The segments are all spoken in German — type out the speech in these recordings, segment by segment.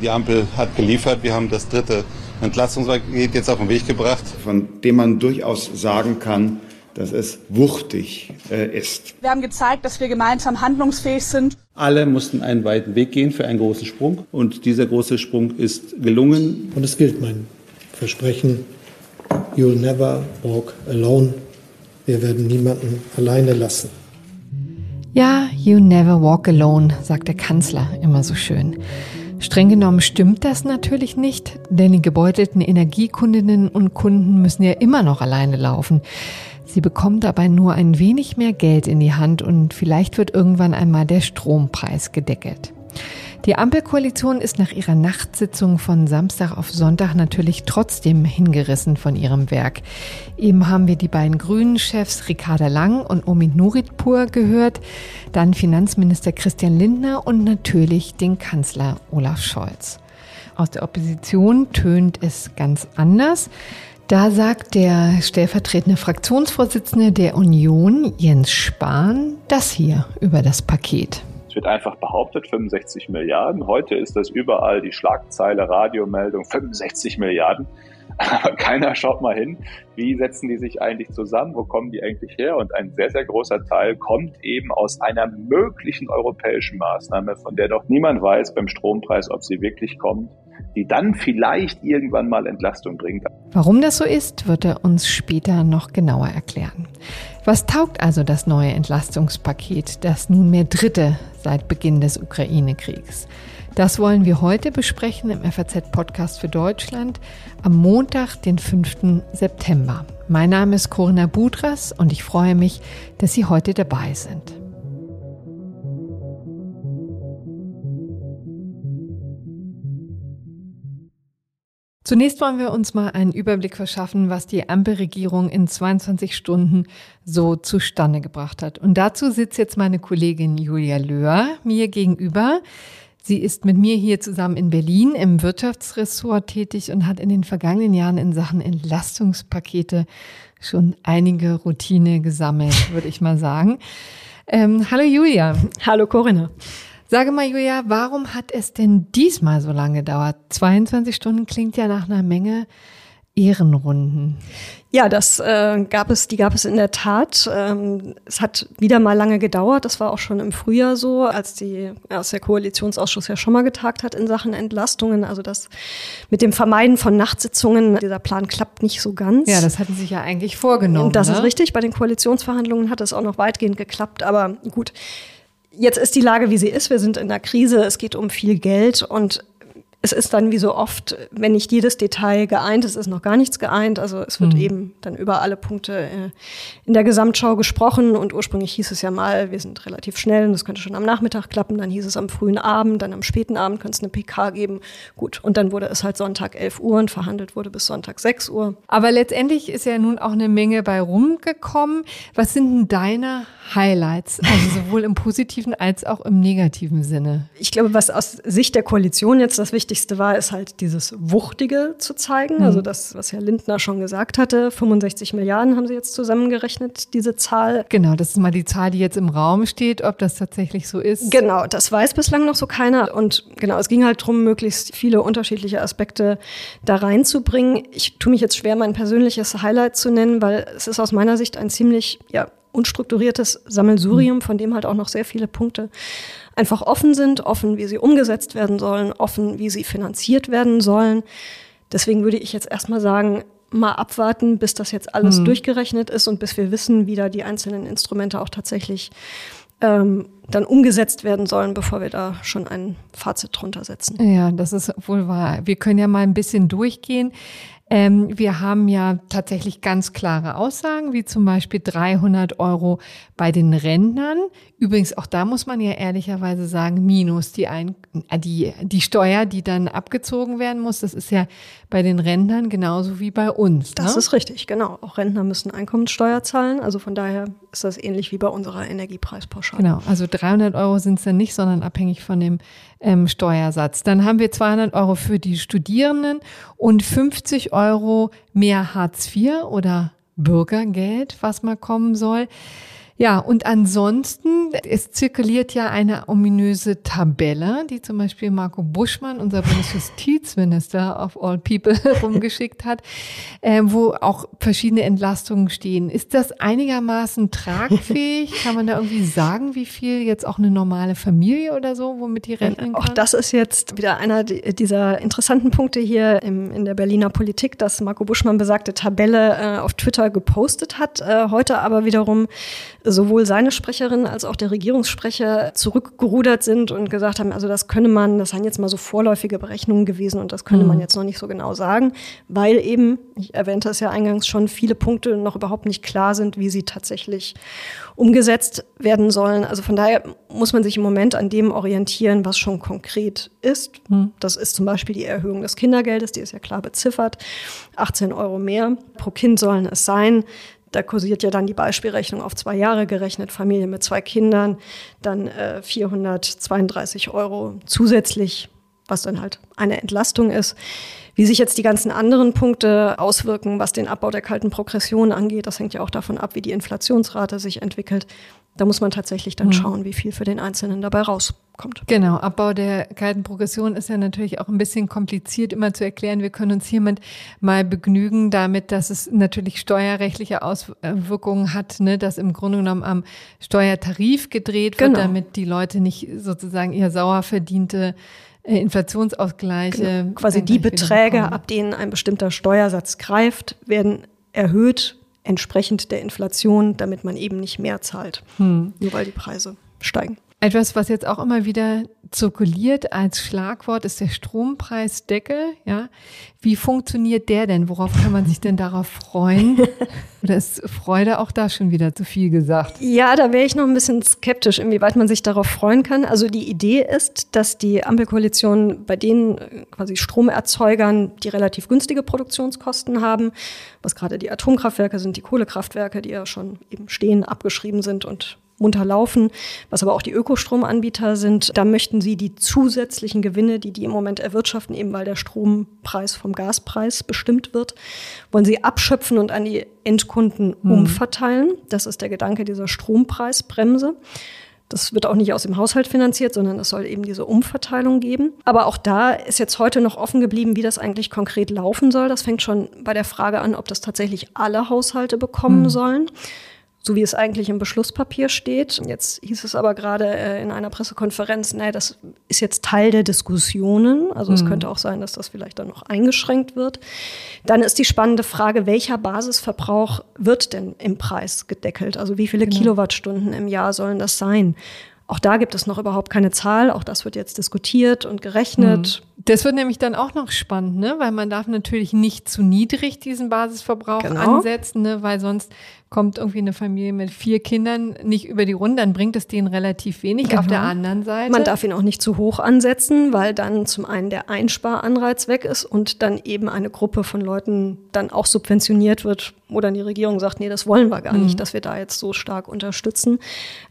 Die Ampel hat geliefert. Wir haben das dritte Entlastungspaket jetzt auf den Weg gebracht. Von dem man durchaus sagen kann, dass es wuchtig äh, ist. Wir haben gezeigt, dass wir gemeinsam handlungsfähig sind. Alle mussten einen weiten Weg gehen für einen großen Sprung. Und dieser große Sprung ist gelungen. Und es gilt mein Versprechen, you'll never walk alone. Wir werden niemanden alleine lassen. Ja, you never walk alone, sagt der Kanzler immer so schön. Streng genommen stimmt das natürlich nicht, denn die gebeutelten Energiekundinnen und Kunden müssen ja immer noch alleine laufen. Sie bekommen dabei nur ein wenig mehr Geld in die Hand und vielleicht wird irgendwann einmal der Strompreis gedeckelt. Die Ampelkoalition ist nach ihrer Nachtsitzung von Samstag auf Sonntag natürlich trotzdem hingerissen von ihrem Werk. Eben haben wir die beiden Grünen-Chefs Ricarda Lang und Omid Nuritpur gehört, dann Finanzminister Christian Lindner und natürlich den Kanzler Olaf Scholz. Aus der Opposition tönt es ganz anders. Da sagt der stellvertretende Fraktionsvorsitzende der Union, Jens Spahn, das hier über das Paket wird einfach behauptet, 65 Milliarden. Heute ist das überall die Schlagzeile, Radiomeldung, 65 Milliarden. Aber keiner schaut mal hin, wie setzen die sich eigentlich zusammen, wo kommen die eigentlich her? Und ein sehr, sehr großer Teil kommt eben aus einer möglichen europäischen Maßnahme, von der doch niemand weiß beim Strompreis, ob sie wirklich kommt, die dann vielleicht irgendwann mal Entlastung bringt. Warum das so ist, wird er uns später noch genauer erklären. Was taugt also das neue Entlastungspaket, das nunmehr dritte seit Beginn des Ukraine-Kriegs? Das wollen wir heute besprechen im FAZ-Podcast für Deutschland am Montag, den 5. September. Mein Name ist Corinna Budras und ich freue mich, dass Sie heute dabei sind. Zunächst wollen wir uns mal einen Überblick verschaffen, was die Ampelregierung in 22 Stunden so zustande gebracht hat. Und dazu sitzt jetzt meine Kollegin Julia Löhr mir gegenüber. Sie ist mit mir hier zusammen in Berlin im Wirtschaftsressort tätig und hat in den vergangenen Jahren in Sachen Entlastungspakete schon einige Routine gesammelt, würde ich mal sagen. Ähm, hallo Julia. Hallo Corinna. Sage mal, Julia, warum hat es denn diesmal so lange gedauert? 22 Stunden klingt ja nach einer Menge Ehrenrunden. Ja, das äh, gab es, die gab es in der Tat. Ähm, es hat wieder mal lange gedauert. Das war auch schon im Frühjahr so, als die, als der Koalitionsausschuss ja schon mal getagt hat in Sachen Entlastungen. Also das mit dem Vermeiden von Nachtsitzungen, dieser Plan klappt nicht so ganz. Ja, das hatten sich ja eigentlich vorgenommen. Das ne? ist richtig. Bei den Koalitionsverhandlungen hat es auch noch weitgehend geklappt. Aber gut, Jetzt ist die Lage, wie sie ist. Wir sind in der Krise. Es geht um viel Geld und es ist dann wie so oft, wenn nicht jedes Detail geeint ist, ist noch gar nichts geeint. Also es wird mhm. eben dann über alle Punkte äh, in der Gesamtschau gesprochen. Und ursprünglich hieß es ja mal, wir sind relativ schnell und das könnte schon am Nachmittag klappen. Dann hieß es am frühen Abend, dann am späten Abend könnte es eine PK geben. Gut, und dann wurde es halt Sonntag 11 Uhr und verhandelt wurde bis Sonntag 6 Uhr. Aber letztendlich ist ja nun auch eine Menge bei rumgekommen. Was sind denn deine Highlights? Also sowohl im positiven als auch im negativen Sinne. Ich glaube, was aus Sicht der Koalition jetzt das Wichtigste Wichtigste war, ist halt dieses Wuchtige zu zeigen. Mhm. Also das, was Herr Lindner schon gesagt hatte, 65 Milliarden haben Sie jetzt zusammengerechnet, diese Zahl. Genau, das ist mal die Zahl, die jetzt im Raum steht, ob das tatsächlich so ist. Genau, das weiß bislang noch so keiner. Und genau, es ging halt darum, möglichst viele unterschiedliche Aspekte da reinzubringen. Ich tue mich jetzt schwer, mein persönliches Highlight zu nennen, weil es ist aus meiner Sicht ein ziemlich, ja, unstrukturiertes Sammelsurium, von dem halt auch noch sehr viele Punkte einfach offen sind, offen, wie sie umgesetzt werden sollen, offen, wie sie finanziert werden sollen. Deswegen würde ich jetzt erstmal sagen, mal abwarten, bis das jetzt alles mhm. durchgerechnet ist und bis wir wissen, wie da die einzelnen Instrumente auch tatsächlich ähm, dann umgesetzt werden sollen, bevor wir da schon ein Fazit drunter setzen. Ja, das ist wohl wahr. Wir können ja mal ein bisschen durchgehen. Ähm, wir haben ja tatsächlich ganz klare Aussagen, wie zum Beispiel 300 Euro bei den Rentnern. Übrigens, auch da muss man ja ehrlicherweise sagen, minus die, Ein äh, die, die Steuer, die dann abgezogen werden muss. Das ist ja bei den Rentnern genauso wie bei uns. Das ne? ist richtig, genau. Auch Rentner müssen Einkommenssteuer zahlen. Also von daher ist das ähnlich wie bei unserer Energiepreispauschale. Genau, also 300 Euro sind es dann nicht, sondern abhängig von dem ähm, Steuersatz. Dann haben wir 200 Euro für die Studierenden und 50 Euro mehr Hartz IV oder Bürgergeld, was mal kommen soll. Ja, und ansonsten, es zirkuliert ja eine ominöse Tabelle, die zum Beispiel Marco Buschmann, unser Bundesjustizminister of all people, rumgeschickt hat, äh, wo auch verschiedene Entlastungen stehen. Ist das einigermaßen tragfähig? Kann man da irgendwie sagen, wie viel jetzt auch eine normale Familie oder so, womit die rechnen kann? Auch das ist jetzt wieder einer dieser interessanten Punkte hier im, in der Berliner Politik, dass Marco Buschmann besagte Tabelle äh, auf Twitter gepostet hat, äh, heute aber wiederum sowohl seine Sprecherin als auch der Regierungssprecher zurückgerudert sind und gesagt haben, also das könne man, das seien jetzt mal so vorläufige Berechnungen gewesen und das könne mhm. man jetzt noch nicht so genau sagen, weil eben, ich erwähnte es ja eingangs schon, viele Punkte noch überhaupt nicht klar sind, wie sie tatsächlich umgesetzt werden sollen. Also von daher muss man sich im Moment an dem orientieren, was schon konkret ist. Mhm. Das ist zum Beispiel die Erhöhung des Kindergeldes, die ist ja klar beziffert. 18 Euro mehr pro Kind sollen es sein. Da kursiert ja dann die Beispielrechnung auf zwei Jahre gerechnet, Familie mit zwei Kindern, dann äh, 432 Euro zusätzlich, was dann halt eine Entlastung ist. Wie sich jetzt die ganzen anderen Punkte auswirken, was den Abbau der kalten Progression angeht, das hängt ja auch davon ab, wie die Inflationsrate sich entwickelt. Da muss man tatsächlich dann mhm. schauen, wie viel für den Einzelnen dabei rauskommt. Genau, Abbau der kalten Progression ist ja natürlich auch ein bisschen kompliziert immer zu erklären. Wir können uns hiermit mal begnügen damit, dass es natürlich steuerrechtliche Auswirkungen hat, ne, dass im Grunde genommen am Steuertarif gedreht wird, genau. damit die Leute nicht sozusagen ihr sauer verdiente äh, Inflationsausgleiche. Genau. Quasi die Beträge, ab denen ein bestimmter Steuersatz greift, werden erhöht entsprechend der Inflation, damit man eben nicht mehr zahlt, hm. nur weil die Preise steigen. Etwas, was jetzt auch immer wieder zirkuliert als Schlagwort, ist der Strompreisdeckel. Ja, wie funktioniert der denn? Worauf kann man sich denn darauf freuen? Oder ist Freude auch da schon wieder zu viel gesagt? Ja, da wäre ich noch ein bisschen skeptisch, inwieweit man sich darauf freuen kann. Also die Idee ist, dass die Ampelkoalition bei den äh, quasi Stromerzeugern, die relativ günstige Produktionskosten haben, was gerade die Atomkraftwerke sind, die Kohlekraftwerke, die ja schon eben stehen, abgeschrieben sind und munter laufen, was aber auch die Ökostromanbieter sind. Da möchten sie die zusätzlichen Gewinne, die die im Moment erwirtschaften, eben weil der Strompreis vom Gaspreis bestimmt wird, wollen sie abschöpfen und an die Endkunden mhm. umverteilen. Das ist der Gedanke dieser Strompreisbremse. Das wird auch nicht aus dem Haushalt finanziert, sondern es soll eben diese Umverteilung geben. Aber auch da ist jetzt heute noch offen geblieben, wie das eigentlich konkret laufen soll. Das fängt schon bei der Frage an, ob das tatsächlich alle Haushalte bekommen mhm. sollen so wie es eigentlich im Beschlusspapier steht. Jetzt hieß es aber gerade äh, in einer Pressekonferenz, naja, das ist jetzt Teil der Diskussionen. Also mhm. es könnte auch sein, dass das vielleicht dann noch eingeschränkt wird. Dann ist die spannende Frage, welcher Basisverbrauch wird denn im Preis gedeckelt? Also wie viele genau. Kilowattstunden im Jahr sollen das sein? Auch da gibt es noch überhaupt keine Zahl. Auch das wird jetzt diskutiert und gerechnet. Mhm. Das wird nämlich dann auch noch spannend, ne? weil man darf natürlich nicht zu niedrig diesen Basisverbrauch genau. ansetzen, ne? weil sonst kommt irgendwie eine Familie mit vier Kindern nicht über die Runde, dann bringt es denen relativ wenig. Genau. Auf der anderen Seite. Man darf ihn auch nicht zu hoch ansetzen, weil dann zum einen der Einsparanreiz weg ist und dann eben eine Gruppe von Leuten dann auch subventioniert wird, wo dann die Regierung sagt, nee, das wollen wir gar mhm. nicht, dass wir da jetzt so stark unterstützen.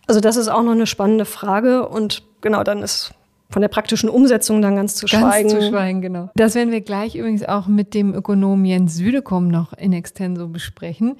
Also das ist auch noch eine spannende Frage und genau, dann ist von der praktischen Umsetzung dann ganz zu ganz schweigen. Ganz zu schweigen, genau. Das werden wir gleich übrigens auch mit dem Ökonomen Jens Südekom noch in extenso besprechen.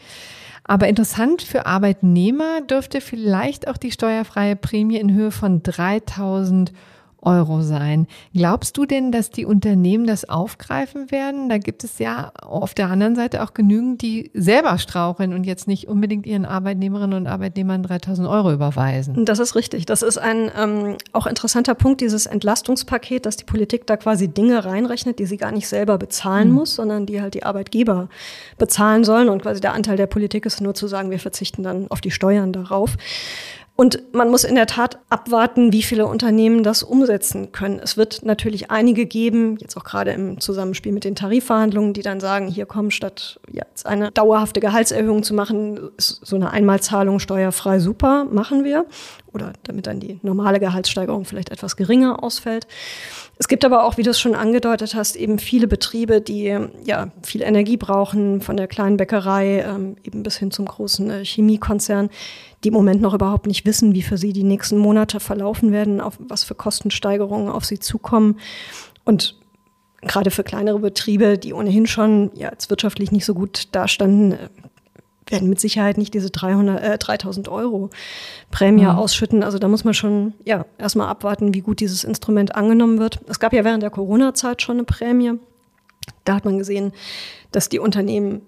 Aber interessant für Arbeitnehmer dürfte vielleicht auch die steuerfreie Prämie in Höhe von 3000 Euro sein. Glaubst du denn, dass die Unternehmen das aufgreifen werden? Da gibt es ja auf der anderen Seite auch genügend, die selber straucheln und jetzt nicht unbedingt ihren Arbeitnehmerinnen und Arbeitnehmern 3000 Euro überweisen. Das ist richtig. Das ist ein ähm, auch interessanter Punkt, dieses Entlastungspaket, dass die Politik da quasi Dinge reinrechnet, die sie gar nicht selber bezahlen mhm. muss, sondern die halt die Arbeitgeber bezahlen sollen. Und quasi der Anteil der Politik ist nur zu sagen, wir verzichten dann auf die Steuern darauf. Und man muss in der Tat abwarten, wie viele Unternehmen das umsetzen können. Es wird natürlich einige geben, jetzt auch gerade im Zusammenspiel mit den Tarifverhandlungen, die dann sagen, hier kommen statt jetzt eine dauerhafte Gehaltserhöhung zu machen, so eine Einmalzahlung steuerfrei super, machen wir. Oder damit dann die normale Gehaltssteigerung vielleicht etwas geringer ausfällt. Es gibt aber auch, wie du es schon angedeutet hast, eben viele Betriebe, die ja viel Energie brauchen, von der kleinen Bäckerei ähm, eben bis hin zum großen äh, Chemiekonzern, die im Moment noch überhaupt nicht wissen, wie für sie die nächsten Monate verlaufen werden, auf was für Kostensteigerungen auf sie zukommen. Und gerade für kleinere Betriebe, die ohnehin schon ja, als wirtschaftlich nicht so gut dastanden, werden mit Sicherheit nicht diese 300, äh, 3000 Euro Prämie mhm. ausschütten. Also da muss man schon ja, erstmal abwarten, wie gut dieses Instrument angenommen wird. Es gab ja während der Corona-Zeit schon eine Prämie. Da hat man gesehen, dass die Unternehmen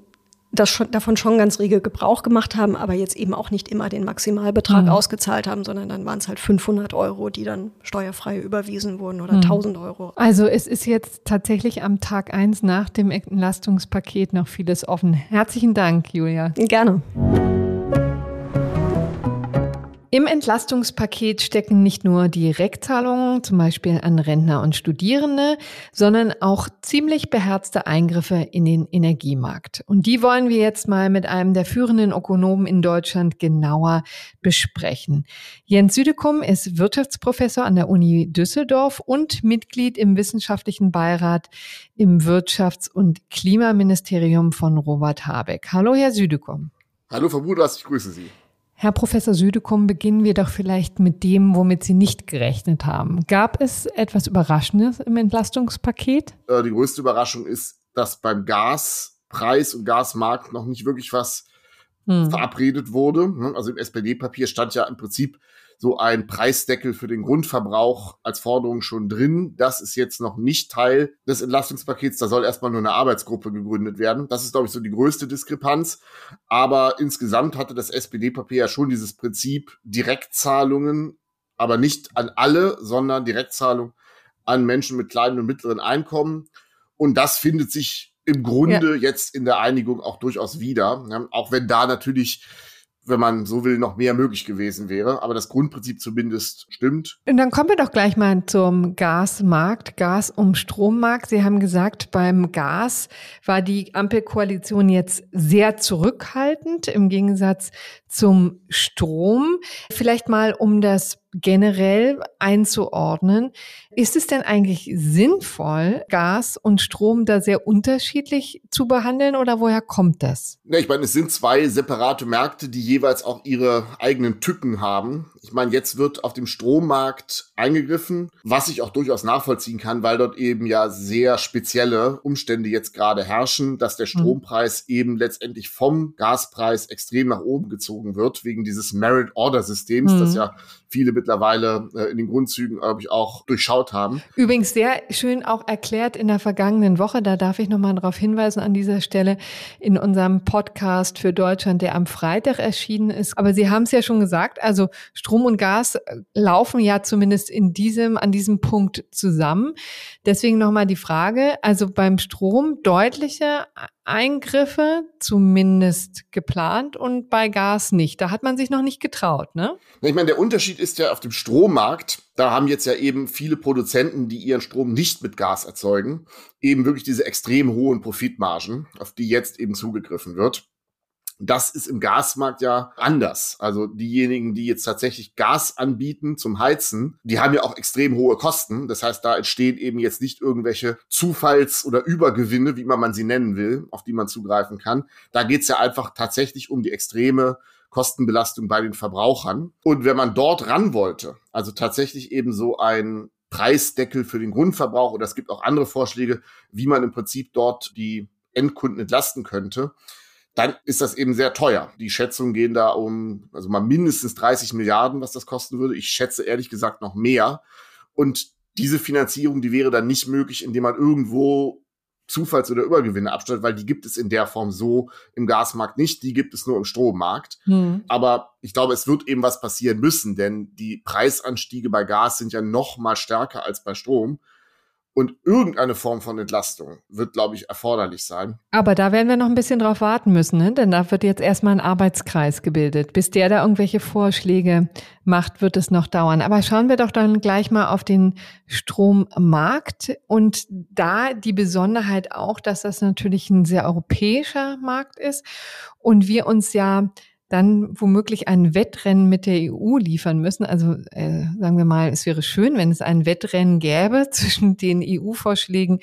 das schon, davon schon ganz rege Gebrauch gemacht haben, aber jetzt eben auch nicht immer den Maximalbetrag mhm. ausgezahlt haben, sondern dann waren es halt 500 Euro, die dann steuerfrei überwiesen wurden oder mhm. 1000 Euro. Also es ist jetzt tatsächlich am Tag eins nach dem Entlastungspaket noch vieles offen. Herzlichen Dank, Julia. Gerne. Im Entlastungspaket stecken nicht nur Direktzahlungen, zum Beispiel an Rentner und Studierende, sondern auch ziemlich beherzte Eingriffe in den Energiemarkt. Und die wollen wir jetzt mal mit einem der führenden Ökonomen in Deutschland genauer besprechen. Jens Südekum ist Wirtschaftsprofessor an der Uni Düsseldorf und Mitglied im wissenschaftlichen Beirat im Wirtschafts- und Klimaministerium von Robert Habeck. Hallo, Herr Südekum. Hallo, Frau Budras, ich grüße Sie. Herr Professor Südekum, beginnen wir doch vielleicht mit dem, womit Sie nicht gerechnet haben. Gab es etwas Überraschendes im Entlastungspaket? Äh, die größte Überraschung ist, dass beim Gaspreis und Gasmarkt noch nicht wirklich was hm. verabredet wurde. Ne? Also im SPD-Papier stand ja im Prinzip so ein Preisdeckel für den Grundverbrauch als Forderung schon drin. Das ist jetzt noch nicht Teil des Entlastungspakets. Da soll erstmal nur eine Arbeitsgruppe gegründet werden. Das ist, glaube ich, so die größte Diskrepanz. Aber insgesamt hatte das SPD-Papier ja schon dieses Prinzip Direktzahlungen, aber nicht an alle, sondern Direktzahlung an Menschen mit kleinen und mittleren Einkommen. Und das findet sich im Grunde ja. jetzt in der Einigung auch durchaus wieder. Auch wenn da natürlich wenn man so will, noch mehr möglich gewesen wäre. Aber das Grundprinzip zumindest stimmt. Und dann kommen wir doch gleich mal zum Gasmarkt, Gas- und Strommarkt. Sie haben gesagt, beim Gas war die Ampelkoalition jetzt sehr zurückhaltend im Gegensatz zum Strom. Vielleicht mal, um das generell einzuordnen. Ist es denn eigentlich sinnvoll, Gas und Strom da sehr unterschiedlich zu behandeln oder woher kommt das? Ja, ich meine, es sind zwei separate Märkte, die jeweils auch ihre eigenen Tücken haben. Ich meine, jetzt wird auf dem Strommarkt eingegriffen, was ich auch durchaus nachvollziehen kann, weil dort eben ja sehr spezielle Umstände jetzt gerade herrschen, dass der mhm. Strompreis mhm. eben letztendlich vom Gaspreis extrem nach oben gezogen wird, wegen dieses Merit Order Systems, mhm. das ja viele mittlerweile äh, in den Grundzügen, glaube ich, auch durchschaut haben. Übrigens sehr schön auch erklärt in der vergangenen Woche, da darf ich nochmal darauf hinweisen an dieser Stelle, in unserem Podcast für Deutschland, der am Freitag erschienen ist. Aber Sie haben es ja schon gesagt, also Strom und Gas äh, laufen ja zumindest in diesem, an diesem Punkt zusammen. Deswegen nochmal die Frage, also beim Strom deutliche Eingriffe zumindest geplant und bei Gas nicht. Da hat man sich noch nicht getraut, ne? Ich meine, der Unterschied ist ja auf dem Strommarkt, da haben jetzt ja eben viele Produzenten, die ihren Strom nicht mit Gas erzeugen, eben wirklich diese extrem hohen Profitmargen, auf die jetzt eben zugegriffen wird. Das ist im Gasmarkt ja anders. Also diejenigen, die jetzt tatsächlich Gas anbieten zum Heizen, die haben ja auch extrem hohe Kosten. Das heißt, da entstehen eben jetzt nicht irgendwelche Zufalls- oder Übergewinne, wie man, man sie nennen will, auf die man zugreifen kann. Da geht's ja einfach tatsächlich um die extreme Kostenbelastung bei den Verbrauchern. Und wenn man dort ran wollte, also tatsächlich eben so ein Preisdeckel für den Grundverbrauch oder es gibt auch andere Vorschläge, wie man im Prinzip dort die Endkunden entlasten könnte, dann ist das eben sehr teuer. Die Schätzungen gehen da um, also mal mindestens 30 Milliarden, was das kosten würde. Ich schätze ehrlich gesagt noch mehr. Und diese Finanzierung, die wäre dann nicht möglich, indem man irgendwo Zufalls- oder Übergewinne abstellt, weil die gibt es in der Form so im Gasmarkt nicht, die gibt es nur im Strommarkt. Hm. Aber ich glaube, es wird eben was passieren müssen, denn die Preisanstiege bei Gas sind ja noch mal stärker als bei Strom. Und irgendeine Form von Entlastung wird, glaube ich, erforderlich sein. Aber da werden wir noch ein bisschen drauf warten müssen, ne? denn da wird jetzt erstmal ein Arbeitskreis gebildet. Bis der da irgendwelche Vorschläge macht, wird es noch dauern. Aber schauen wir doch dann gleich mal auf den Strommarkt. Und da die Besonderheit auch, dass das natürlich ein sehr europäischer Markt ist und wir uns ja dann womöglich ein Wettrennen mit der EU liefern müssen. Also äh, sagen wir mal, es wäre schön, wenn es ein Wettrennen gäbe zwischen den EU-Vorschlägen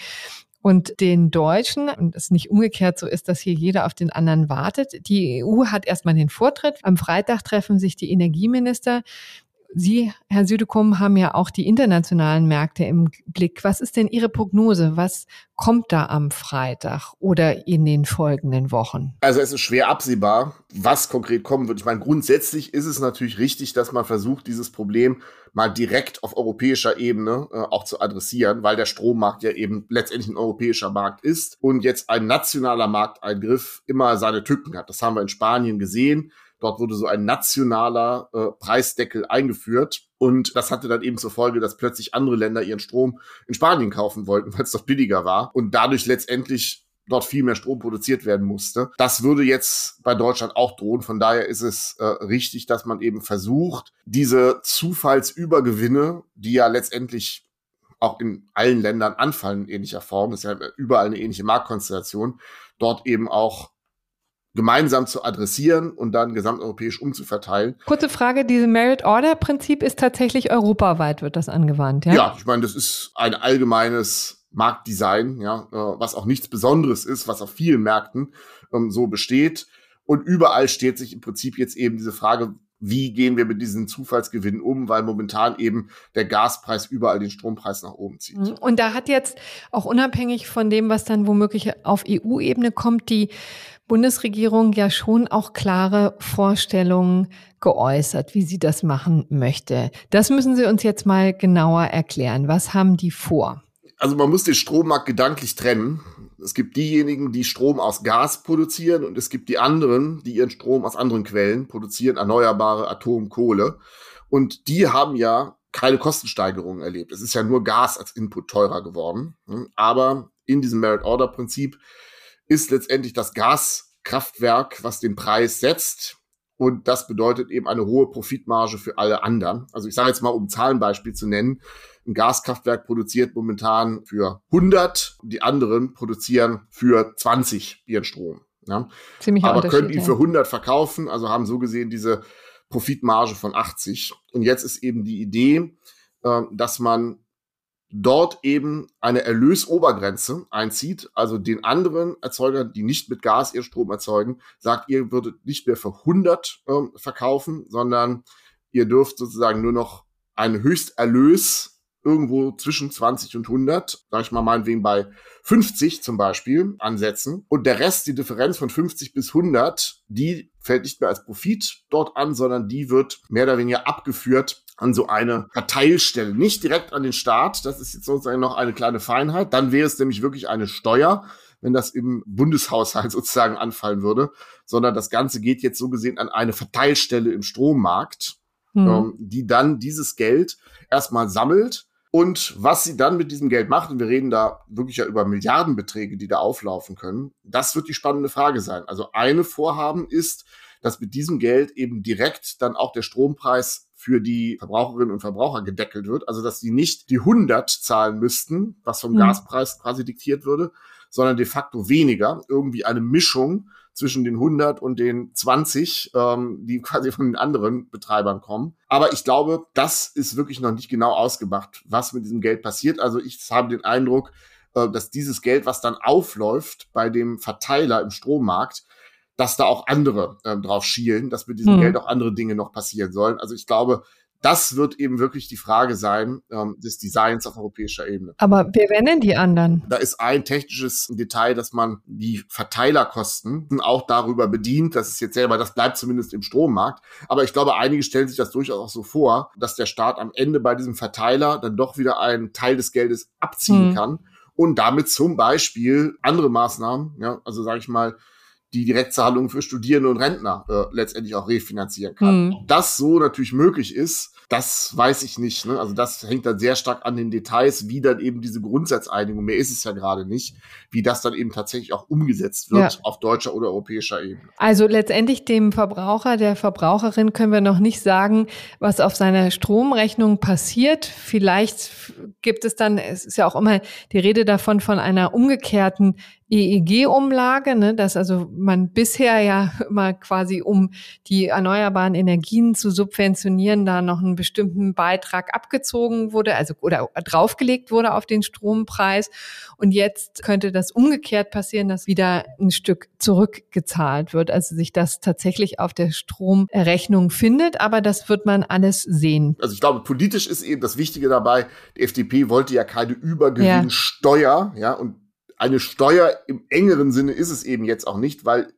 und den Deutschen und es nicht umgekehrt so ist, dass hier jeder auf den anderen wartet. Die EU hat erstmal den Vortritt. Am Freitag treffen sich die Energieminister Sie, Herr Südekum, haben ja auch die internationalen Märkte im Blick. Was ist denn Ihre Prognose? Was kommt da am Freitag oder in den folgenden Wochen? Also es ist schwer absehbar, was konkret kommen wird. Ich meine, grundsätzlich ist es natürlich richtig, dass man versucht, dieses Problem mal direkt auf europäischer Ebene äh, auch zu adressieren, weil der Strommarkt ja eben letztendlich ein europäischer Markt ist und jetzt ein nationaler Markteingriff immer seine Tücken hat. Das haben wir in Spanien gesehen. Dort wurde so ein nationaler äh, Preisdeckel eingeführt. Und das hatte dann eben zur Folge, dass plötzlich andere Länder ihren Strom in Spanien kaufen wollten, weil es doch billiger war. Und dadurch letztendlich dort viel mehr Strom produziert werden musste. Das würde jetzt bei Deutschland auch drohen. Von daher ist es äh, richtig, dass man eben versucht, diese Zufallsübergewinne, die ja letztendlich auch in allen Ländern anfallen in ähnlicher Form, das ist ja überall eine ähnliche Marktkonstellation, dort eben auch gemeinsam zu adressieren und dann gesamteuropäisch umzuverteilen. Kurze Frage, diese Merit-Order-Prinzip ist tatsächlich europaweit, wird das angewandt, ja? Ja, ich meine, das ist ein allgemeines Marktdesign, ja, äh, was auch nichts Besonderes ist, was auf vielen Märkten ähm, so besteht. Und überall steht sich im Prinzip jetzt eben diese Frage, wie gehen wir mit diesen Zufallsgewinnen um, weil momentan eben der Gaspreis überall den Strompreis nach oben zieht. Mhm. Und da hat jetzt auch unabhängig von dem, was dann womöglich auf EU-Ebene kommt, die Bundesregierung ja schon auch klare Vorstellungen geäußert, wie sie das machen möchte. Das müssen Sie uns jetzt mal genauer erklären. Was haben die vor? Also man muss den Strommarkt gedanklich trennen. Es gibt diejenigen, die Strom aus Gas produzieren und es gibt die anderen, die ihren Strom aus anderen Quellen produzieren, erneuerbare Atom, Kohle. Und die haben ja keine Kostensteigerungen erlebt. Es ist ja nur Gas als Input teurer geworden. Aber in diesem Merit-Order-Prinzip ist letztendlich das Gaskraftwerk, was den Preis setzt. Und das bedeutet eben eine hohe Profitmarge für alle anderen. Also ich sage jetzt mal, um ein Zahlenbeispiel zu nennen, ein Gaskraftwerk produziert momentan für 100, die anderen produzieren für 20 ihren Strom. Ja. Ziemlich Aber können ihn für 100 verkaufen, also haben so gesehen diese Profitmarge von 80. Und jetzt ist eben die Idee, äh, dass man dort eben eine Erlösobergrenze einzieht, also den anderen Erzeugern, die nicht mit Gas ihr Strom erzeugen, sagt, ihr würdet nicht mehr für 100 ähm, verkaufen, sondern ihr dürft sozusagen nur noch einen Höchsterlös irgendwo zwischen 20 und 100, sag ich mal meinetwegen bei 50 zum Beispiel, ansetzen. Und der Rest, die Differenz von 50 bis 100, die fällt nicht mehr als Profit dort an, sondern die wird mehr oder weniger abgeführt an so eine Verteilstelle, nicht direkt an den Staat. Das ist jetzt sozusagen noch eine kleine Feinheit. Dann wäre es nämlich wirklich eine Steuer, wenn das im Bundeshaushalt sozusagen anfallen würde, sondern das Ganze geht jetzt so gesehen an eine Verteilstelle im Strommarkt, mhm. ähm, die dann dieses Geld erstmal sammelt. Und was sie dann mit diesem Geld macht, und wir reden da wirklich ja über Milliardenbeträge, die da auflaufen können, das wird die spannende Frage sein. Also eine Vorhaben ist, dass mit diesem Geld eben direkt dann auch der Strompreis für die Verbraucherinnen und Verbraucher gedeckelt wird. Also dass sie nicht die 100 zahlen müssten, was vom mhm. Gaspreis quasi diktiert würde, sondern de facto weniger. Irgendwie eine Mischung zwischen den 100 und den 20, ähm, die quasi von den anderen Betreibern kommen. Aber ich glaube, das ist wirklich noch nicht genau ausgemacht, was mit diesem Geld passiert. Also ich habe den Eindruck, äh, dass dieses Geld, was dann aufläuft bei dem Verteiler im Strommarkt, dass da auch andere ähm, drauf schielen, dass mit diesem mhm. Geld auch andere Dinge noch passieren sollen. Also ich glaube, das wird eben wirklich die Frage sein ähm, des Designs auf europäischer Ebene. Aber wer wären denn die anderen? Da ist ein technisches Detail, dass man die Verteilerkosten auch darüber bedient. Das ist jetzt selber, das bleibt zumindest im Strommarkt. Aber ich glaube, einige stellen sich das durchaus auch so vor, dass der Staat am Ende bei diesem Verteiler dann doch wieder einen Teil des Geldes abziehen mhm. kann und damit zum Beispiel andere Maßnahmen, ja, also sage ich mal, die Direktzahlungen für Studierende und Rentner äh, letztendlich auch refinanzieren kann. Mhm. Ob das so natürlich möglich ist, das weiß ich nicht. Ne? Also das hängt dann sehr stark an den Details, wie dann eben diese Grundsatzeinigung, mehr ist es ja gerade nicht, wie das dann eben tatsächlich auch umgesetzt wird ja. auf deutscher oder europäischer Ebene. Also letztendlich dem Verbraucher, der Verbraucherin können wir noch nicht sagen, was auf seiner Stromrechnung passiert. Vielleicht gibt es dann, es ist ja auch immer die Rede davon von einer umgekehrten EEG-Umlage, ne, dass also man bisher ja immer quasi, um die erneuerbaren Energien zu subventionieren, da noch einen bestimmten Beitrag abgezogen wurde, also oder draufgelegt wurde auf den Strompreis. Und jetzt könnte das umgekehrt passieren, dass wieder ein Stück zurückgezahlt wird, also sich das tatsächlich auf der Stromerrechnung findet. Aber das wird man alles sehen. Also ich glaube, politisch ist eben das Wichtige dabei, die FDP wollte ja keine Übergewinnsteuer, ja, ja und eine Steuer im engeren Sinne ist es eben jetzt auch nicht, weil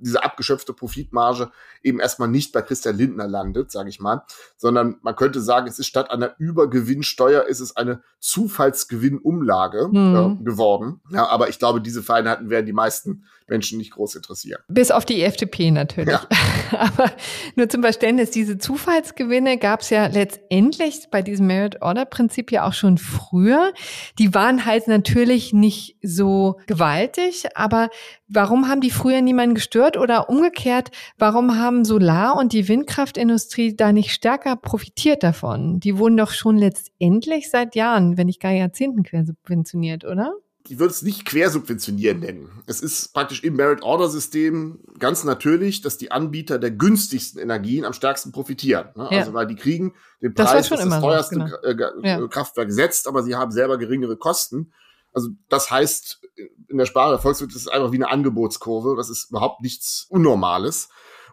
diese abgeschöpfte Profitmarge eben erstmal nicht bei Christian Lindner landet, sage ich mal, sondern man könnte sagen, es ist statt einer Übergewinnsteuer ist es eine Zufallsgewinnumlage mhm. äh, geworden. Ja, aber ich glaube, diese Feinheiten werden die meisten Menschen nicht groß interessieren. Bis auf die FDP natürlich. Ja. aber nur zum Verständnis, diese Zufallsgewinne gab es ja letztendlich bei diesem Merit-Order-Prinzip ja auch schon früher. Die waren halt natürlich nicht so gewaltig, aber warum haben die früher niemanden gestört oder umgekehrt, warum haben Solar- und die Windkraftindustrie da nicht stärker profitiert davon? Die wurden doch schon letztendlich seit Jahren, wenn nicht gar Jahrzehnten quersubventioniert, oder? ich würde es nicht quersubventionieren nennen. Es ist praktisch im Merit-Order-System ganz natürlich, dass die Anbieter der günstigsten Energien am stärksten profitieren. Ne? Ja. Also weil die kriegen den Preis das, das teuerste genau. Äh. Kraftwerk gesetzt, aber sie haben selber geringere Kosten. Also das heißt, in der Sprache der Volkswirtschaft ist es einfach wie eine Angebotskurve. Das ist überhaupt nichts Unnormales.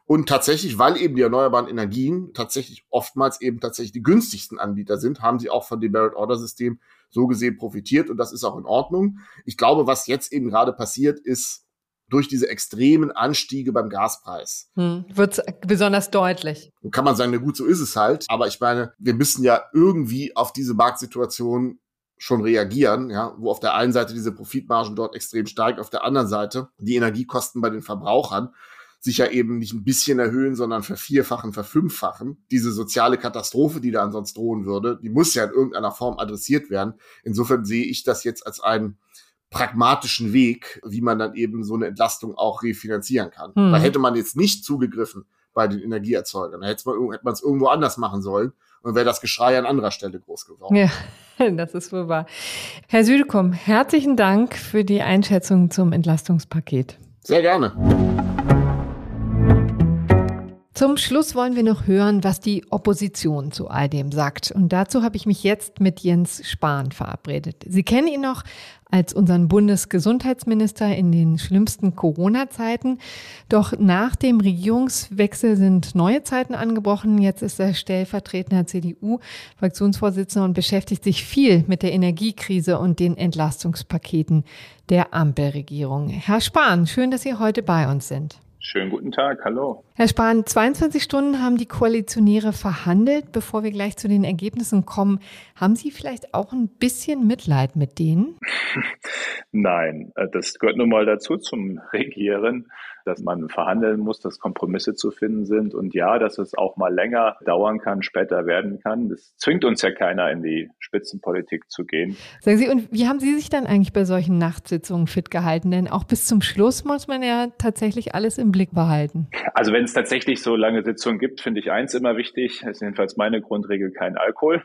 Und tatsächlich, weil eben die erneuerbaren Energien tatsächlich oftmals eben tatsächlich die günstigsten Anbieter sind, haben sie auch von dem Merit Order System so gesehen profitiert und das ist auch in Ordnung. Ich glaube, was jetzt eben gerade passiert ist, durch diese extremen Anstiege beim Gaspreis. Hm, Wird besonders deutlich. Kann man sagen, na gut, so ist es halt. Aber ich meine, wir müssen ja irgendwie auf diese Marktsituation schon reagieren, ja, wo auf der einen Seite diese Profitmargen dort extrem steigen, auf der anderen Seite die Energiekosten bei den Verbrauchern sich ja eben nicht ein bisschen erhöhen, sondern vervierfachen, verfünffachen. Diese soziale Katastrophe, die da ansonsten drohen würde, die muss ja in irgendeiner Form adressiert werden. Insofern sehe ich das jetzt als einen pragmatischen Weg, wie man dann eben so eine Entlastung auch refinanzieren kann. Hm. Da hätte man jetzt nicht zugegriffen bei den Energieerzeugern. Da hätte man es irgendwo anders machen sollen und wäre das Geschrei an anderer Stelle groß geworden. Ja, das ist wohl wahr. Herr Südekum, herzlichen Dank für die Einschätzung zum Entlastungspaket. Sehr gerne. Zum Schluss wollen wir noch hören, was die Opposition zu all dem sagt. Und dazu habe ich mich jetzt mit Jens Spahn verabredet. Sie kennen ihn noch als unseren Bundesgesundheitsminister in den schlimmsten Corona-Zeiten. Doch nach dem Regierungswechsel sind neue Zeiten angebrochen. Jetzt ist er stellvertretender CDU-Fraktionsvorsitzender und beschäftigt sich viel mit der Energiekrise und den Entlastungspaketen der Ampelregierung. Herr Spahn, schön, dass Sie heute bei uns sind. Schönen guten Tag, hallo. Herr Spahn, 22 Stunden haben die Koalitionäre verhandelt. Bevor wir gleich zu den Ergebnissen kommen, haben Sie vielleicht auch ein bisschen Mitleid mit denen? Nein, äh, das gehört nun mal dazu zum Regieren dass man verhandeln muss, dass Kompromisse zu finden sind und ja, dass es auch mal länger dauern kann, später werden kann. Das zwingt uns ja keiner in die Spitzenpolitik zu gehen. Sagen Sie, und wie haben Sie sich dann eigentlich bei solchen Nachtsitzungen fit gehalten? Denn auch bis zum Schluss muss man ja tatsächlich alles im Blick behalten. Also wenn es tatsächlich so lange Sitzungen gibt, finde ich eins immer wichtig, das ist jedenfalls meine Grundregel, kein Alkohol.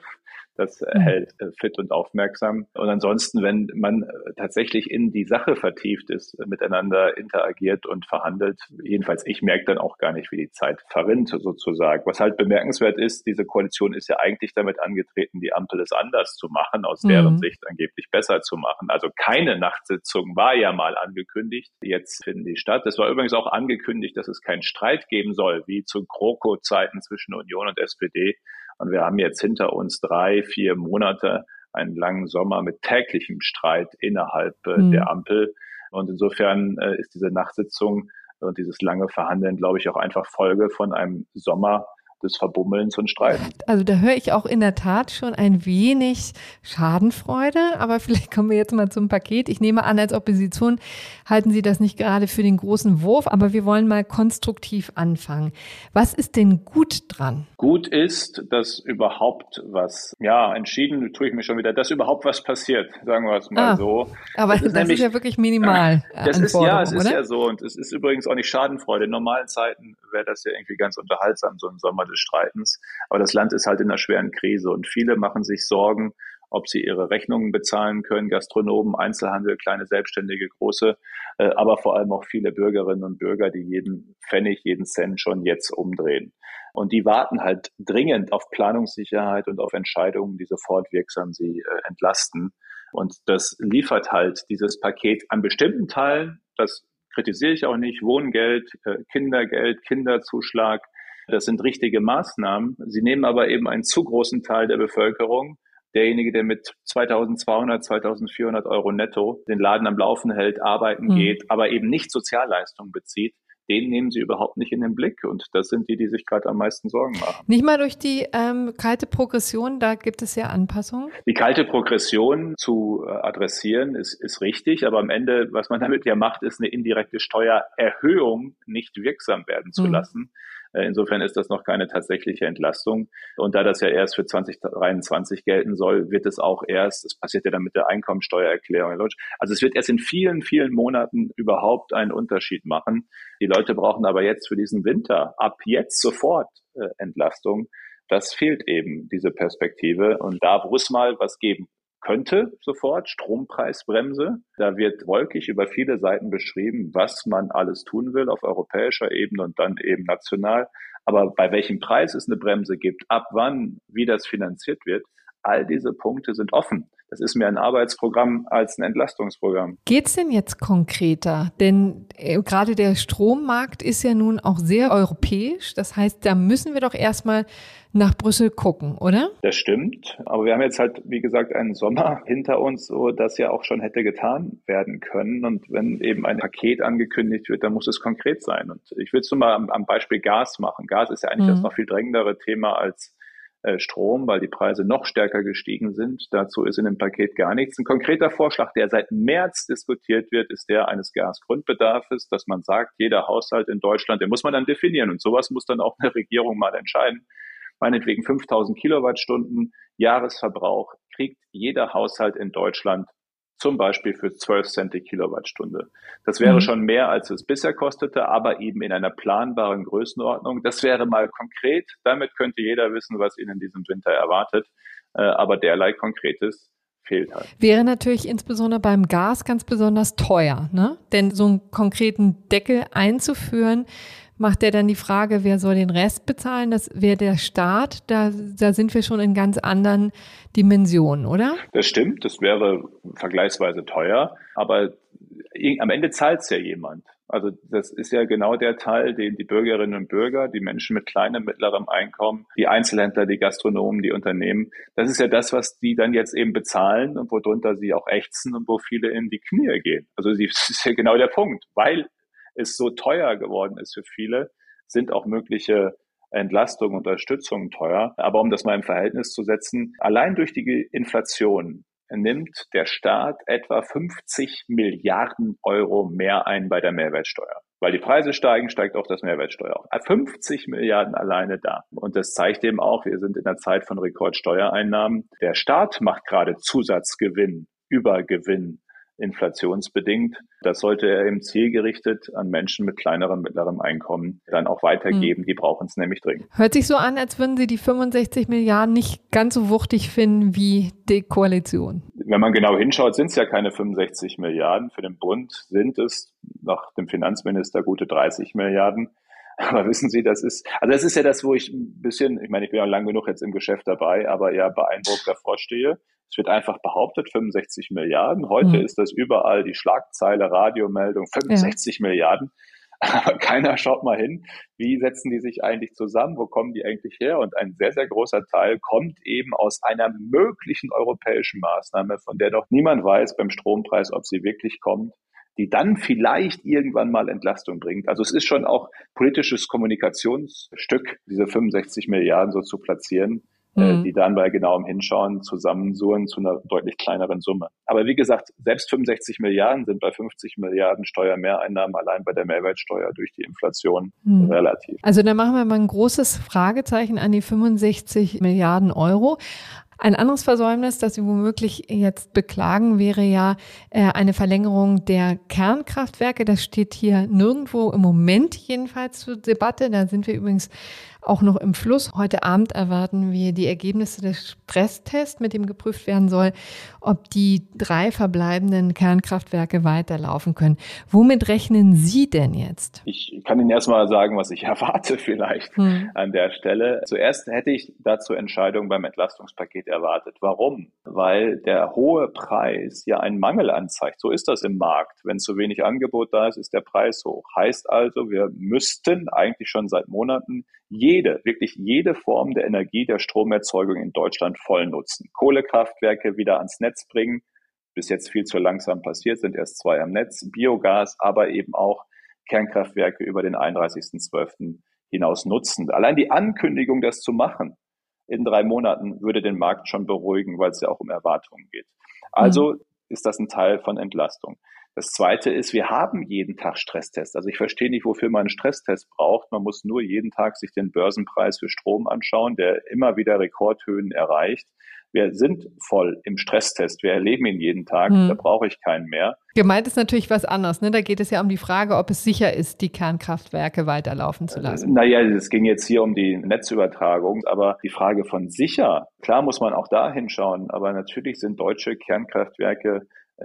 Das mhm. hält äh, fit und aufmerksam. Und ansonsten, wenn man äh, tatsächlich in die Sache vertieft ist, äh, miteinander interagiert und verhandelt, jedenfalls ich merke dann auch gar nicht, wie die Zeit verrinnt sozusagen. Was halt bemerkenswert ist, diese Koalition ist ja eigentlich damit angetreten, die Ampel es anders zu machen, aus mhm. deren Sicht angeblich besser zu machen. Also keine Nachtsitzung war ja mal angekündigt. Jetzt finden die statt. Es war übrigens auch angekündigt, dass es keinen Streit geben soll, wie zu GroKo-Zeiten zwischen Union und SPD. Und wir haben jetzt hinter uns drei, vier Monate einen langen Sommer mit täglichem Streit innerhalb äh, mhm. der Ampel. Und insofern äh, ist diese Nachtsitzung und dieses lange Verhandeln, glaube ich, auch einfach Folge von einem Sommer, des Verbummelns und Streitens. Also da höre ich auch in der Tat schon ein wenig Schadenfreude, aber vielleicht kommen wir jetzt mal zum Paket. Ich nehme an, als Opposition halten Sie das nicht gerade für den großen Wurf, aber wir wollen mal konstruktiv anfangen. Was ist denn gut dran? Gut ist, dass überhaupt was, ja, entschieden tue ich mir schon wieder, dass überhaupt was passiert, sagen wir es mal ah, so. Aber das, ist, das nämlich, ist, ja wirklich minimal. Das ist ja, es ist oder? ja so und es ist übrigens auch nicht Schadenfreude. In normalen Zeiten wäre das ja irgendwie ganz unterhaltsam, so ein Sommer des Streitens. Aber das Land ist halt in einer schweren Krise und viele machen sich Sorgen, ob sie ihre Rechnungen bezahlen können, Gastronomen, Einzelhandel, kleine Selbstständige, große, äh, aber vor allem auch viele Bürgerinnen und Bürger, die jeden Pfennig, jeden Cent schon jetzt umdrehen. Und die warten halt dringend auf Planungssicherheit und auf Entscheidungen, die sofort wirksam sie äh, entlasten. Und das liefert halt dieses Paket an bestimmten Teilen, das kritisiere ich auch nicht, Wohngeld, äh, Kindergeld, Kinderzuschlag, das sind richtige Maßnahmen. Sie nehmen aber eben einen zu großen Teil der Bevölkerung. Derjenige, der mit 2200, 2400 Euro netto den Laden am Laufen hält, arbeiten mhm. geht, aber eben nicht Sozialleistungen bezieht, den nehmen sie überhaupt nicht in den Blick. Und das sind die, die sich gerade am meisten Sorgen machen. Nicht mal durch die ähm, kalte Progression, da gibt es ja Anpassungen. Die kalte Progression zu äh, adressieren ist, ist richtig, aber am Ende, was man damit ja macht, ist eine indirekte Steuererhöhung nicht wirksam werden zu mhm. lassen. Äh, insofern ist das noch keine tatsächliche Entlastung. Und da das ja erst für 2023 gelten soll, wird es auch erst, es passiert ja dann mit der Einkommensteuererklärung. Also es wird erst in vielen, vielen Monaten überhaupt einen Unterschied machen. Die Leute brauchen aber jetzt für diesen Winter ab jetzt sofort äh, Entlastung. Das fehlt eben, diese Perspektive. Und da, wo es mal was geben könnte sofort, Strompreisbremse. Da wird wolkig über viele Seiten beschrieben, was man alles tun will auf europäischer Ebene und dann eben national. Aber bei welchem Preis es eine Bremse gibt, ab wann, wie das finanziert wird, all diese Punkte sind offen. Das ist mehr ein Arbeitsprogramm als ein Entlastungsprogramm. Geht es denn jetzt konkreter? Denn äh, gerade der Strommarkt ist ja nun auch sehr europäisch. Das heißt, da müssen wir doch erstmal nach Brüssel gucken, oder? Das stimmt. Aber wir haben jetzt halt, wie gesagt, einen Sommer hinter uns, wo das ja auch schon hätte getan werden können. Und wenn eben ein Paket angekündigt wird, dann muss es konkret sein. Und ich will es nur mal am, am, Beispiel Gas machen. Gas ist ja eigentlich mhm. das noch viel drängendere Thema als Strom, weil die Preise noch stärker gestiegen sind. Dazu ist in dem Paket gar nichts. Ein konkreter Vorschlag, der seit März diskutiert wird, ist der eines Gasgrundbedarfes, dass man sagt, jeder Haushalt in Deutschland, den muss man dann definieren. Und sowas muss dann auch eine Regierung mal entscheiden meinetwegen 5000 Kilowattstunden Jahresverbrauch kriegt jeder Haushalt in Deutschland zum Beispiel für 12 Cent die Kilowattstunde. Das wäre mhm. schon mehr, als es bisher kostete, aber eben in einer planbaren Größenordnung. Das wäre mal konkret. Damit könnte jeder wissen, was ihn in diesem Winter erwartet. Äh, aber derlei Konkretes fehlt halt. Wäre natürlich insbesondere beim Gas ganz besonders teuer, ne? Denn so einen konkreten Deckel einzuführen, macht er dann die Frage, wer soll den Rest bezahlen? Das wäre der Staat. Da, da sind wir schon in ganz anderen Dimensionen, oder? Das stimmt. Das wäre vergleichsweise teuer. Aber am Ende zahlt es ja jemand. Also das ist ja genau der Teil, den die Bürgerinnen und Bürger, die Menschen mit kleinem, mittlerem Einkommen, die Einzelhändler, die Gastronomen, die Unternehmen, das ist ja das, was die dann jetzt eben bezahlen und worunter sie auch ächzen und wo viele in die Knie gehen. Also das ist ja genau der Punkt, weil es so teuer geworden ist für viele, sind auch mögliche Entlastung, Unterstützung teuer. Aber um das mal im Verhältnis zu setzen, allein durch die Inflation nimmt der Staat etwa 50 Milliarden Euro mehr ein bei der Mehrwertsteuer. Weil die Preise steigen, steigt auch das Mehrwertsteuer. 50 Milliarden alleine da. Und das zeigt eben auch, wir sind in einer Zeit von Rekordsteuereinnahmen. Der Staat macht gerade Zusatzgewinn, Übergewinn inflationsbedingt. Das sollte er eben zielgerichtet an Menschen mit kleinerem, mittlerem Einkommen dann auch weitergeben. Mhm. Die brauchen es nämlich dringend. Hört sich so an, als würden Sie die 65 Milliarden nicht ganz so wuchtig finden wie die Koalition. Wenn man genau hinschaut, sind es ja keine 65 Milliarden. Für den Bund sind es nach dem Finanzminister gute 30 Milliarden. Aber wissen Sie, das ist, also das ist ja das, wo ich ein bisschen, ich meine, ich bin ja lang genug jetzt im Geschäft dabei, aber ja beeindruckt davor stehe. Es wird einfach behauptet, 65 Milliarden. Heute mhm. ist das überall die Schlagzeile, Radiomeldung, 65 ja. Milliarden. Aber keiner schaut mal hin, wie setzen die sich eigentlich zusammen, wo kommen die eigentlich her? Und ein sehr, sehr großer Teil kommt eben aus einer möglichen europäischen Maßnahme, von der doch niemand weiß beim Strompreis, ob sie wirklich kommt, die dann vielleicht irgendwann mal Entlastung bringt. Also es ist schon auch politisches Kommunikationsstück, diese 65 Milliarden so zu platzieren. Mhm. die dann bei genauem Hinschauen zusammensuchen zu einer deutlich kleineren Summe. Aber wie gesagt, selbst 65 Milliarden sind bei 50 Milliarden Steuermehreinnahmen allein bei der Mehrwertsteuer durch die Inflation mhm. relativ. Also da machen wir mal ein großes Fragezeichen an die 65 Milliarden Euro. Ein anderes Versäumnis, das Sie womöglich jetzt beklagen, wäre ja äh, eine Verlängerung der Kernkraftwerke. Das steht hier nirgendwo im Moment jedenfalls zur Debatte. Da sind wir übrigens auch noch im Fluss. Heute Abend erwarten wir die Ergebnisse des Stresstests, mit dem geprüft werden soll, ob die drei verbleibenden Kernkraftwerke weiterlaufen können. Womit rechnen Sie denn jetzt? Ich kann Ihnen erstmal sagen, was ich erwarte vielleicht hm. an der Stelle. Zuerst hätte ich dazu Entscheidungen beim Entlastungspaket erwartet. Warum? Weil der hohe Preis ja einen Mangel anzeigt. So ist das im Markt. Wenn zu wenig Angebot da ist, ist der Preis hoch. Heißt also, wir müssten eigentlich schon seit Monaten jede, wirklich jede Form der Energie der Stromerzeugung in Deutschland voll nutzen. Kohlekraftwerke wieder ans Netz bringen. Bis jetzt viel zu langsam passiert, sind erst zwei am Netz. Biogas, aber eben auch Kernkraftwerke über den 31.12. hinaus nutzen. Allein die Ankündigung, das zu machen, in drei Monaten würde den Markt schon beruhigen, weil es ja auch um Erwartungen geht. Also mhm. ist das ein Teil von Entlastung. Das zweite ist, wir haben jeden Tag Stresstests. Also ich verstehe nicht, wofür man einen Stresstest braucht. Man muss nur jeden Tag sich den Börsenpreis für Strom anschauen, der immer wieder Rekordhöhen erreicht. Wir sind voll im Stresstest. Wir erleben ihn jeden Tag. Hm. Da brauche ich keinen mehr. Gemeint ist natürlich was anderes. Ne? Da geht es ja um die Frage, ob es sicher ist, die Kernkraftwerke weiterlaufen zu lassen. Naja, es ging jetzt hier um die Netzübertragung. Aber die Frage von sicher, klar muss man auch da hinschauen. Aber natürlich sind deutsche Kernkraftwerke äh,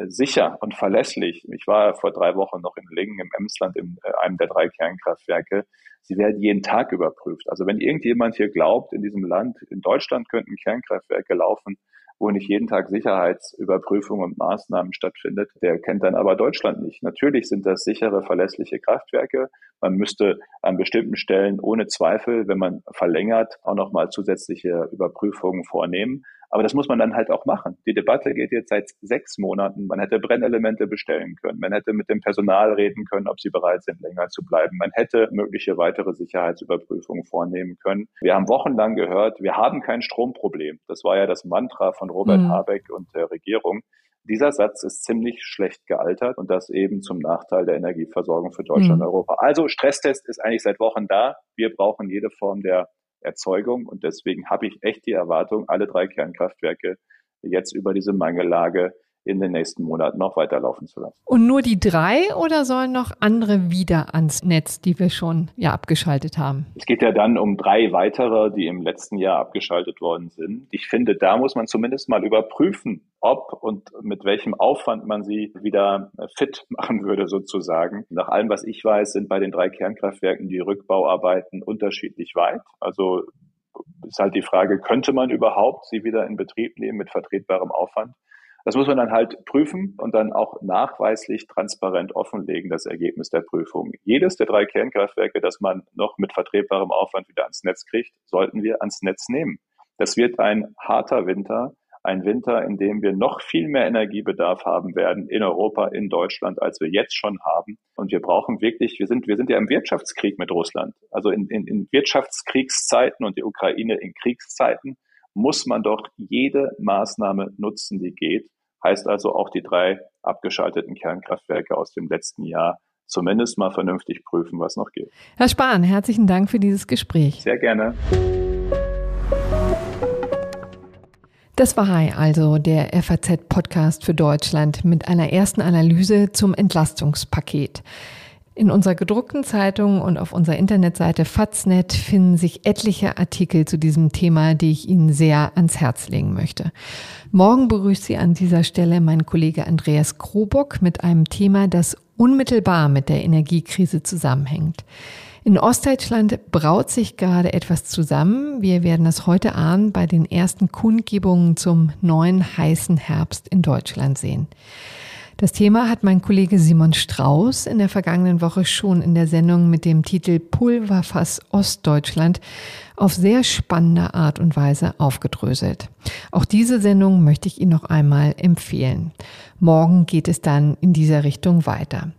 sicher und verlässlich. Ich war vor drei Wochen noch in Lingen im Emsland, in äh, einem der drei Kernkraftwerke. Sie werden jeden Tag überprüft. Also wenn irgendjemand hier glaubt, in diesem Land, in Deutschland könnten Kernkraftwerke laufen, wo nicht jeden Tag Sicherheitsüberprüfung und Maßnahmen stattfindet, der kennt dann aber Deutschland nicht. Natürlich sind das sichere, verlässliche Kraftwerke. Man müsste an bestimmten Stellen ohne Zweifel, wenn man verlängert, auch nochmal zusätzliche Überprüfungen vornehmen. Aber das muss man dann halt auch machen. Die Debatte geht jetzt seit sechs Monaten. Man hätte Brennelemente bestellen können. Man hätte mit dem Personal reden können, ob sie bereit sind, länger zu bleiben. Man hätte mögliche weitere Sicherheitsüberprüfungen vornehmen können. Wir haben wochenlang gehört, wir haben kein Stromproblem. Das war ja das Mantra von Robert mhm. Habeck und der Regierung. Dieser Satz ist ziemlich schlecht gealtert und das eben zum Nachteil der Energieversorgung für Deutschland mhm. und Europa. Also Stresstest ist eigentlich seit Wochen da. Wir brauchen jede Form der Erzeugung. Und deswegen habe ich echt die Erwartung, alle drei Kernkraftwerke jetzt über diese Mangellage in den nächsten Monaten noch weiterlaufen zu lassen. Und nur die drei oder sollen noch andere wieder ans Netz, die wir schon ja abgeschaltet haben? Es geht ja dann um drei weitere, die im letzten Jahr abgeschaltet worden sind. Ich finde, da muss man zumindest mal überprüfen, ob und mit welchem Aufwand man sie wieder fit machen würde sozusagen. Nach allem, was ich weiß, sind bei den drei Kernkraftwerken die Rückbauarbeiten unterschiedlich weit. Also ist halt die Frage, könnte man überhaupt sie wieder in Betrieb nehmen mit vertretbarem Aufwand? Das muss man dann halt prüfen und dann auch nachweislich transparent offenlegen, das Ergebnis der Prüfung. Jedes der drei Kernkraftwerke, das man noch mit vertretbarem Aufwand wieder ans Netz kriegt, sollten wir ans Netz nehmen. Das wird ein harter Winter, ein Winter, in dem wir noch viel mehr Energiebedarf haben werden in Europa, in Deutschland, als wir jetzt schon haben. Und wir brauchen wirklich, wir sind, wir sind ja im Wirtschaftskrieg mit Russland. Also in, in, in Wirtschaftskriegszeiten und die Ukraine in Kriegszeiten muss man doch jede Maßnahme nutzen, die geht, Heißt also auch die drei abgeschalteten Kernkraftwerke aus dem letzten Jahr zumindest mal vernünftig prüfen, was noch geht. Herr Spahn, herzlichen Dank für dieses Gespräch. Sehr gerne. Das war also der FAZ-Podcast für Deutschland mit einer ersten Analyse zum Entlastungspaket. In unserer gedruckten Zeitung und auf unserer Internetseite Faznet finden sich etliche Artikel zu diesem Thema, die ich Ihnen sehr ans Herz legen möchte. Morgen begrüßt Sie an dieser Stelle mein Kollege Andreas Krobock mit einem Thema, das unmittelbar mit der Energiekrise zusammenhängt. In Ostdeutschland braut sich gerade etwas zusammen. Wir werden es heute Abend bei den ersten Kundgebungen zum neuen heißen Herbst in Deutschland sehen. Das Thema hat mein Kollege Simon Strauß in der vergangenen Woche schon in der Sendung mit dem Titel Pulverfass Ostdeutschland auf sehr spannende Art und Weise aufgedröselt. Auch diese Sendung möchte ich Ihnen noch einmal empfehlen. Morgen geht es dann in dieser Richtung weiter.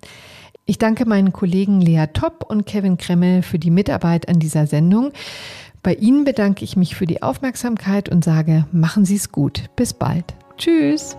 Ich danke meinen Kollegen Lea Topp und Kevin Kremmel für die Mitarbeit an dieser Sendung. Bei Ihnen bedanke ich mich für die Aufmerksamkeit und sage, machen Sie es gut. Bis bald. Tschüss.